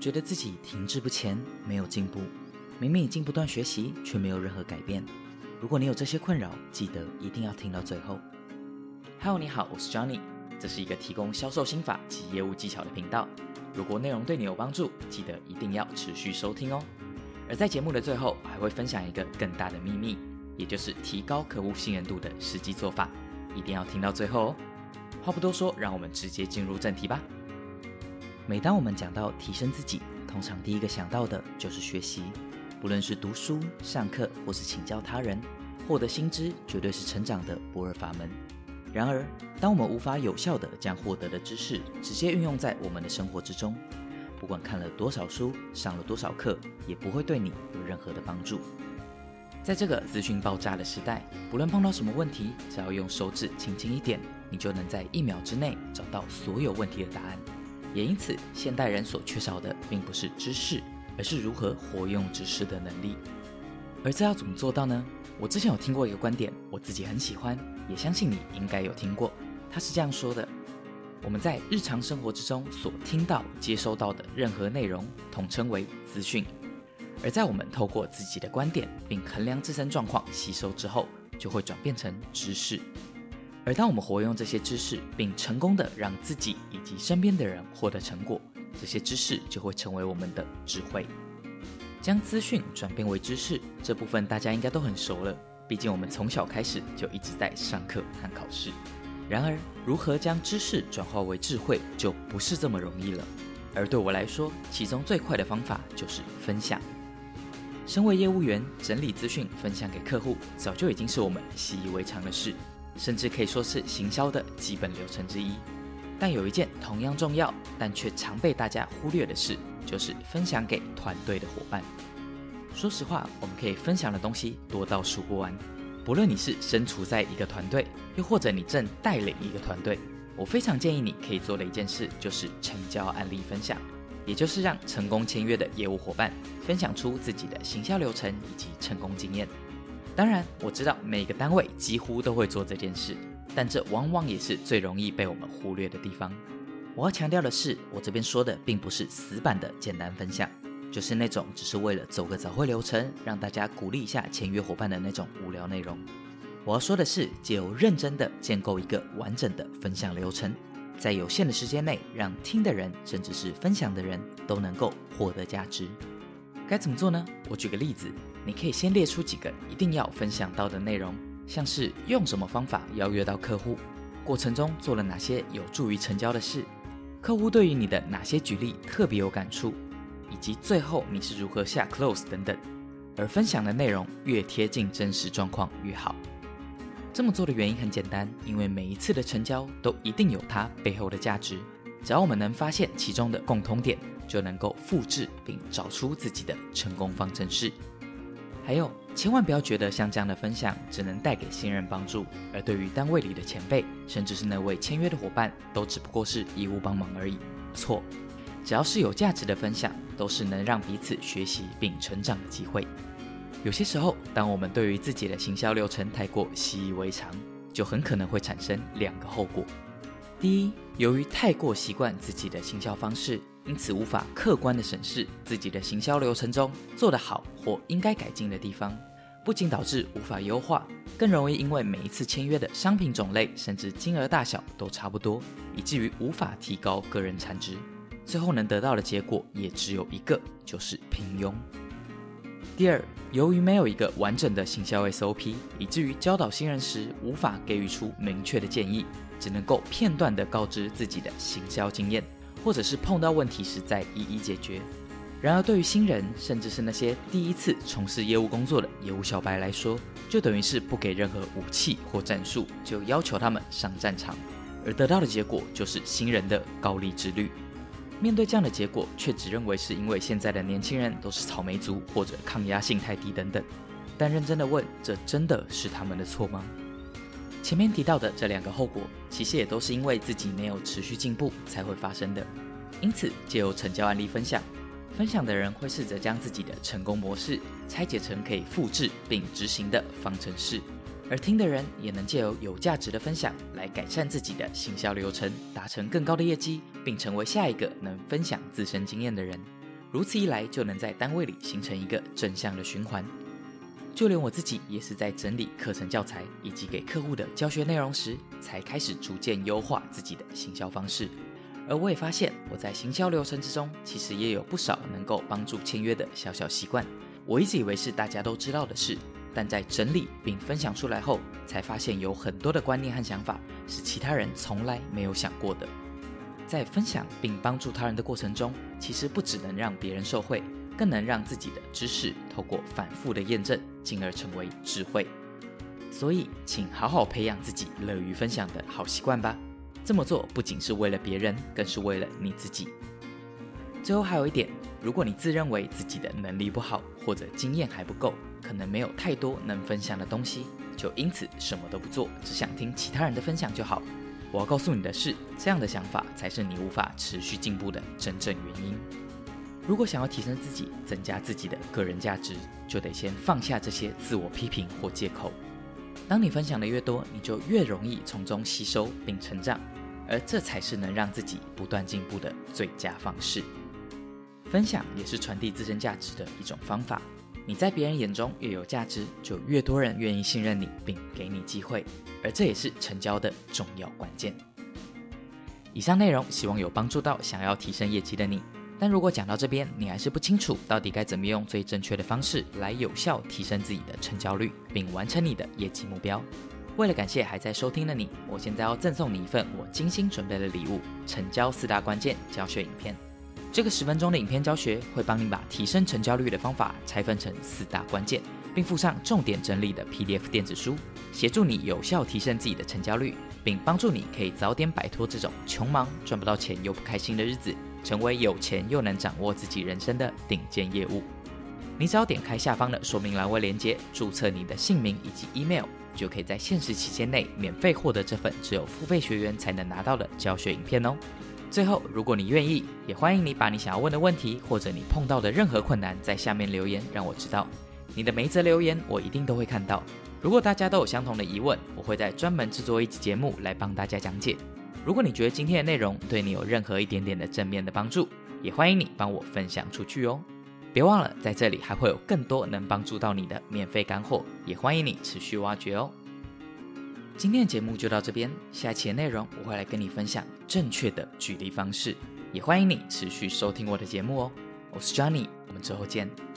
觉得自己停滞不前，没有进步，明明已经不断学习，却没有任何改变。如果你有这些困扰，记得一定要听到最后。Hello，你好，我是 Johnny，这是一个提供销售心法及业务技巧的频道。如果内容对你有帮助，记得一定要持续收听哦。而在节目的最后，还会分享一个更大的秘密，也就是提高客户信任度的实际做法，一定要听到最后哦。话不多说，让我们直接进入正题吧。每当我们讲到提升自己，通常第一个想到的就是学习，不论是读书、上课，或是请教他人，获得新知，绝对是成长的不二法门。然而，当我们无法有效地将获得的知识直接运用在我们的生活之中，不管看了多少书，上了多少课，也不会对你有任何的帮助。在这个资讯爆炸的时代，不论碰到什么问题，只要用手指轻轻一点，你就能在一秒之内找到所有问题的答案。也因此，现代人所缺少的并不是知识，而是如何活用知识的能力。而这要怎么做到呢？我之前有听过一个观点，我自己很喜欢，也相信你应该有听过。他是这样说的：我们在日常生活之中所听到、接收到的任何内容，统称为资讯；而在我们透过自己的观点并衡量自身状况吸收之后，就会转变成知识。而当我们活用这些知识，并成功的让自己以及身边的人获得成果，这些知识就会成为我们的智慧。将资讯转变为知识这部分，大家应该都很熟了。毕竟我们从小开始就一直在上课和考试。然而，如何将知识转化为智慧，就不是这么容易了。而对我来说，其中最快的方法就是分享。身为业务员，整理资讯分享给客户，早就已经是我们习以为常的事，甚至可以说是行销的基本流程之一。但有一件同样重要，但却常被大家忽略的事。就是分享给团队的伙伴。说实话，我们可以分享的东西多到数不完。不论你是身处在一个团队，又或者你正带领一个团队，我非常建议你可以做的一件事，就是成交案例分享，也就是让成功签约的业务伙伴分享出自己的行销流程以及成功经验。当然，我知道每个单位几乎都会做这件事，但这往往也是最容易被我们忽略的地方。我要强调的是，我这边说的并不是死板的简单分享，就是那种只是为了走个早会流程，让大家鼓励一下签约伙伴的那种无聊内容。我要说的是，借由认真的建构一个完整的分享流程，在有限的时间内，让听的人甚至是分享的人都能够获得价值。该怎么做呢？我举个例子，你可以先列出几个一定要分享到的内容，像是用什么方法邀约到客户，过程中做了哪些有助于成交的事。客户对于你的哪些举例特别有感触，以及最后你是如何下 close 等等，而分享的内容越贴近真实状况越好。这么做的原因很简单，因为每一次的成交都一定有它背后的价值，只要我们能发现其中的共同点，就能够复制并找出自己的成功方程式。还有，千万不要觉得像这样的分享只能带给新人帮助，而对于单位里的前辈，甚至是那位签约的伙伴，都只不过是义务帮忙而已。错，只要是有价值的分享，都是能让彼此学习并成长的机会。有些时候，当我们对于自己的行销流程太过习以为常，就很可能会产生两个后果。第一，由于太过习惯自己的行销方式。因此无法客观的审视自己的行销流程中做得好或应该改进的地方，不仅导致无法优化，更容易因为每一次签约的商品种类甚至金额大小都差不多，以至于无法提高个人产值，最后能得到的结果也只有一个，就是平庸。第二，由于没有一个完整的行销 SOP，以至于教导新人时无法给予出明确的建议，只能够片段的告知自己的行销经验。或者是碰到问题时再一一解决。然而，对于新人，甚至是那些第一次从事业务工作的业务小白来说，就等于是不给任何武器或战术，就要求他们上战场，而得到的结果就是新人的高利之率。面对这样的结果，却只认为是因为现在的年轻人都是草莓族或者抗压性太低等等。但认真的问，这真的是他们的错吗？前面提到的这两个后果，其实也都是因为自己没有持续进步才会发生的。因此，借由成交案例分享，分享的人会试着将自己的成功模式拆解成可以复制并执行的方程式，而听的人也能借由有价值的分享来改善自己的行销流程，达成更高的业绩，并成为下一个能分享自身经验的人。如此一来就能在单位里形成一个正向的循环。就连我自己也是在整理课程教材以及给客户的教学内容时，才开始逐渐优化自己的行销方式。而我也发现，我在行销流程之中，其实也有不少能够帮助签约的小小习惯。我一直以为是大家都知道的事，但在整理并分享出来后，才发现有很多的观念和想法是其他人从来没有想过的。在分享并帮助他人的过程中，其实不只能让别人受惠，更能让自己的知识透过反复的验证，进而成为智慧。所以，请好好培养自己乐于分享的好习惯吧。这么做不仅是为了别人，更是为了你自己。最后还有一点，如果你自认为自己的能力不好，或者经验还不够，可能没有太多能分享的东西，就因此什么都不做，只想听其他人的分享就好。我要告诉你的是，这样的想法才是你无法持续进步的真正原因。如果想要提升自己，增加自己的个人价值，就得先放下这些自我批评或借口。当你分享的越多，你就越容易从中吸收并成长，而这才是能让自己不断进步的最佳方式。分享也是传递自身价值的一种方法。你在别人眼中越有价值，就越多人愿意信任你并给你机会，而这也是成交的重要关键。以上内容希望有帮助到想要提升业绩的你。但如果讲到这边，你还是不清楚到底该怎么用最正确的方式来有效提升自己的成交率，并完成你的业绩目标。为了感谢还在收听的你，我现在要赠送你一份我精心准备的礼物——成交四大关键教学影片。这个十分钟的影片教学会帮你把提升成交率的方法拆分成四大关键，并附上重点整理的 PDF 电子书，协助你有效提升自己的成交率，并帮助你可以早点摆脱这种穷忙赚不到钱又不开心的日子。成为有钱又能掌握自己人生的顶尖业务，你只要点开下方的说明栏位链接，注册你的姓名以及 email，就可以在限时期间内免费获得这份只有付费学员才能拿到的教学影片哦。最后，如果你愿意，也欢迎你把你想要问的问题或者你碰到的任何困难在下面留言，让我知道。你的每一则留言我一定都会看到。如果大家都有相同的疑问，我会在专门制作一集节目来帮大家讲解。如果你觉得今天的内容对你有任何一点点的正面的帮助，也欢迎你帮我分享出去哦。别忘了，在这里还会有更多能帮助到你的免费干货，也欢迎你持续挖掘哦。今天的节目就到这边，下期的内容我会来跟你分享正确的举例方式，也欢迎你持续收听我的节目哦。我是 Johnny，我们之后见。